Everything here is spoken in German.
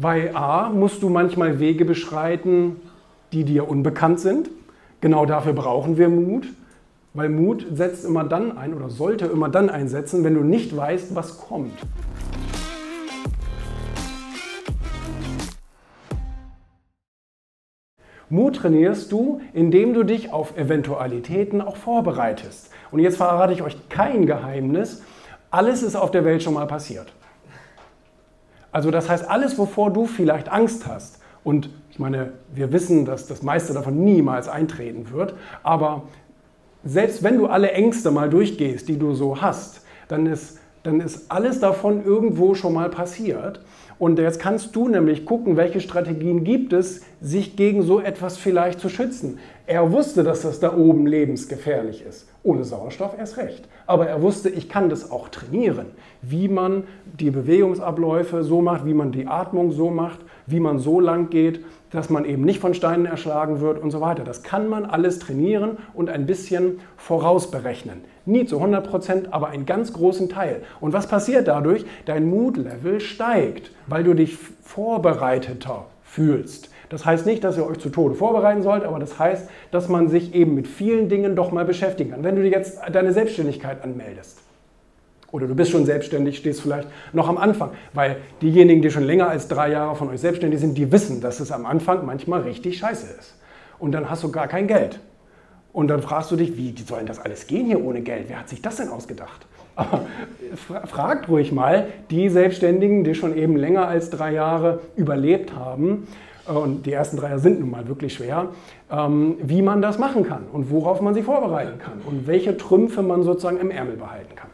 Weil A, musst du manchmal Wege beschreiten, die dir unbekannt sind. Genau dafür brauchen wir Mut, weil Mut setzt immer dann ein oder sollte immer dann einsetzen, wenn du nicht weißt, was kommt. Mut trainierst du, indem du dich auf Eventualitäten auch vorbereitest. Und jetzt verrate ich euch kein Geheimnis. Alles ist auf der Welt schon mal passiert. Also das heißt, alles, wovor du vielleicht Angst hast, und ich meine, wir wissen, dass das meiste davon niemals eintreten wird, aber selbst wenn du alle Ängste mal durchgehst, die du so hast, dann ist, dann ist alles davon irgendwo schon mal passiert. Und jetzt kannst du nämlich gucken, welche Strategien gibt es, sich gegen so etwas vielleicht zu schützen. Er wusste, dass das da oben lebensgefährlich ist. Ohne Sauerstoff erst recht. Aber er wusste, ich kann das auch trainieren. Wie man die Bewegungsabläufe so macht, wie man die Atmung so macht, wie man so lang geht, dass man eben nicht von Steinen erschlagen wird und so weiter. Das kann man alles trainieren und ein bisschen vorausberechnen. Nie zu 100 Prozent, aber einen ganz großen Teil. Und was passiert dadurch? Dein Mutlevel steigt, weil du dich vorbereiteter fühlst. Das heißt nicht, dass ihr euch zu Tode vorbereiten sollt, aber das heißt, dass man sich eben mit vielen Dingen doch mal beschäftigen kann. Wenn du dir jetzt deine Selbstständigkeit anmeldest, oder du bist schon selbstständig, stehst vielleicht noch am Anfang, weil diejenigen, die schon länger als drei Jahre von euch selbstständig sind, die wissen, dass es am Anfang manchmal richtig scheiße ist. Und dann hast du gar kein Geld. Und dann fragst du dich, wie soll denn das alles gehen hier ohne Geld? Wer hat sich das denn ausgedacht? Aber fragt ruhig mal die Selbstständigen, die schon eben länger als drei Jahre überlebt haben, und die ersten drei Jahre sind nun mal wirklich schwer, ähm, wie man das machen kann und worauf man sich vorbereiten kann und welche Trümpfe man sozusagen im Ärmel behalten kann.